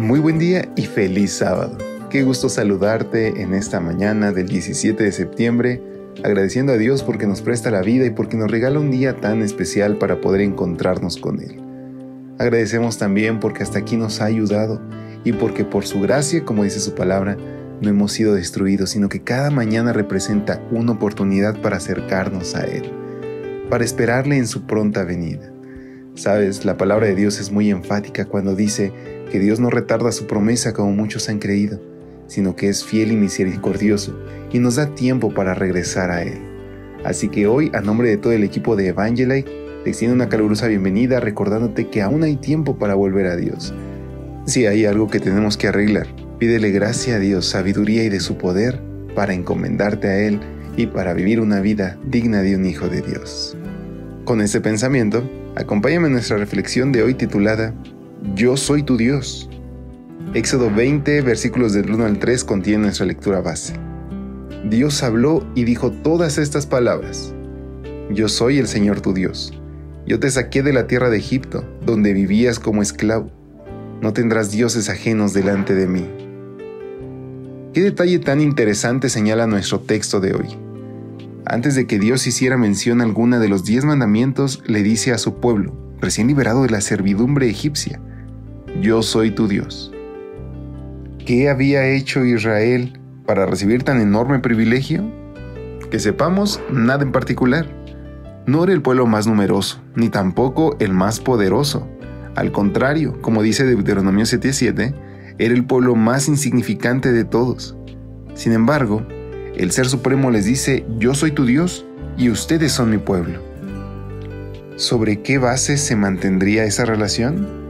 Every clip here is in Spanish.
Muy buen día y feliz sábado. Qué gusto saludarte en esta mañana del 17 de septiembre, agradeciendo a Dios porque nos presta la vida y porque nos regala un día tan especial para poder encontrarnos con Él. Agradecemos también porque hasta aquí nos ha ayudado y porque por su gracia, como dice su palabra, no hemos sido destruidos, sino que cada mañana representa una oportunidad para acercarnos a Él, para esperarle en su pronta venida. Sabes, la palabra de Dios es muy enfática cuando dice, que Dios no retarda su promesa como muchos han creído, sino que es fiel y misericordioso y nos da tiempo para regresar a Él. Así que hoy, a nombre de todo el equipo de Evangelite, te extiendo una calurosa bienvenida recordándote que aún hay tiempo para volver a Dios. Si hay algo que tenemos que arreglar, pídele gracia a Dios, sabiduría y de su poder para encomendarte a Él y para vivir una vida digna de un hijo de Dios. Con este pensamiento, acompáñame en nuestra reflexión de hoy titulada yo soy tu Dios. Éxodo 20, versículos del 1 al 3 contiene nuestra lectura base. Dios habló y dijo todas estas palabras. Yo soy el Señor tu Dios. Yo te saqué de la tierra de Egipto, donde vivías como esclavo. No tendrás dioses ajenos delante de mí. ¿Qué detalle tan interesante señala nuestro texto de hoy? Antes de que Dios hiciera mención alguna de los diez mandamientos, le dice a su pueblo, recién liberado de la servidumbre egipcia, yo soy tu Dios. ¿Qué había hecho Israel para recibir tan enorme privilegio? Que sepamos, nada en particular. No era el pueblo más numeroso, ni tampoco el más poderoso. Al contrario, como dice Deuteronomio 7:7, era el pueblo más insignificante de todos. Sin embargo, el Ser Supremo les dice, yo soy tu Dios y ustedes son mi pueblo. ¿Sobre qué base se mantendría esa relación?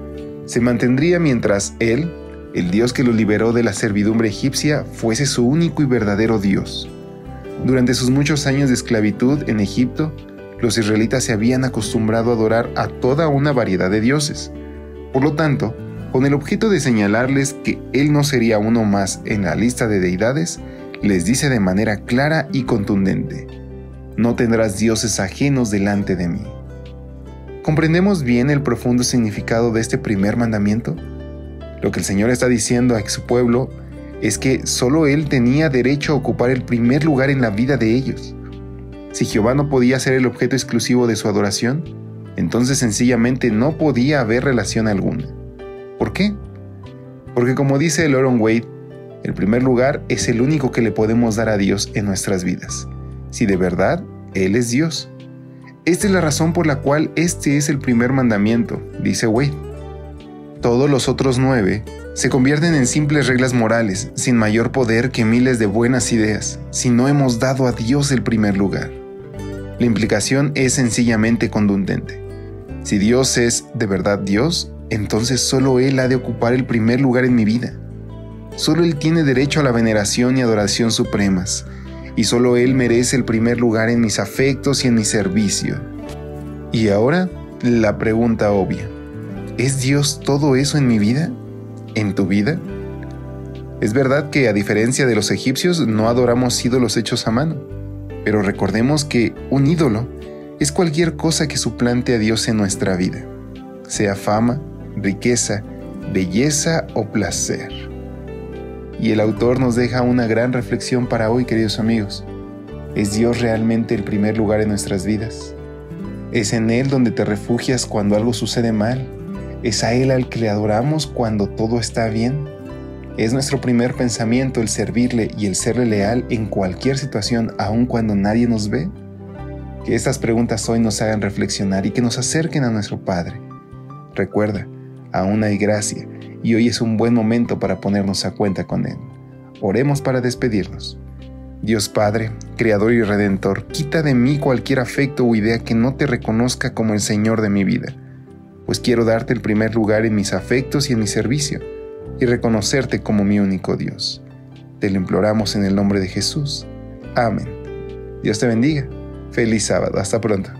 se mantendría mientras Él, el Dios que los liberó de la servidumbre egipcia, fuese su único y verdadero Dios. Durante sus muchos años de esclavitud en Egipto, los israelitas se habían acostumbrado a adorar a toda una variedad de dioses. Por lo tanto, con el objeto de señalarles que Él no sería uno más en la lista de deidades, les dice de manera clara y contundente, no tendrás dioses ajenos delante de mí. ¿Comprendemos bien el profundo significado de este primer mandamiento? Lo que el Señor está diciendo a su pueblo es que solo Él tenía derecho a ocupar el primer lugar en la vida de ellos. Si Jehová no podía ser el objeto exclusivo de su adoración, entonces sencillamente no podía haber relación alguna. ¿Por qué? Porque como dice Loron Wade, el primer lugar es el único que le podemos dar a Dios en nuestras vidas, si de verdad Él es Dios. Esta es la razón por la cual este es el primer mandamiento, dice Wade. Todos los otros nueve se convierten en simples reglas morales, sin mayor poder que miles de buenas ideas, si no hemos dado a Dios el primer lugar. La implicación es sencillamente contundente. Si Dios es de verdad Dios, entonces solo Él ha de ocupar el primer lugar en mi vida. Solo Él tiene derecho a la veneración y adoración supremas, y solo Él merece el primer lugar en mis afectos y en mi servicio. Y ahora, la pregunta obvia. ¿Es Dios todo eso en mi vida? ¿En tu vida? Es verdad que a diferencia de los egipcios no adoramos ídolos hechos a mano, pero recordemos que un ídolo es cualquier cosa que suplante a Dios en nuestra vida, sea fama, riqueza, belleza o placer. Y el autor nos deja una gran reflexión para hoy, queridos amigos. ¿Es Dios realmente el primer lugar en nuestras vidas? ¿Es en Él donde te refugias cuando algo sucede mal? ¿Es a Él al que le adoramos cuando todo está bien? ¿Es nuestro primer pensamiento el servirle y el serle leal en cualquier situación aun cuando nadie nos ve? Que estas preguntas hoy nos hagan reflexionar y que nos acerquen a nuestro Padre. Recuerda, aún hay gracia y hoy es un buen momento para ponernos a cuenta con Él. Oremos para despedirnos. Dios Padre, Creador y Redentor, quita de mí cualquier afecto o idea que no te reconozca como el Señor de mi vida, pues quiero darte el primer lugar en mis afectos y en mi servicio, y reconocerte como mi único Dios. Te lo imploramos en el nombre de Jesús. Amén. Dios te bendiga. Feliz sábado. Hasta pronto.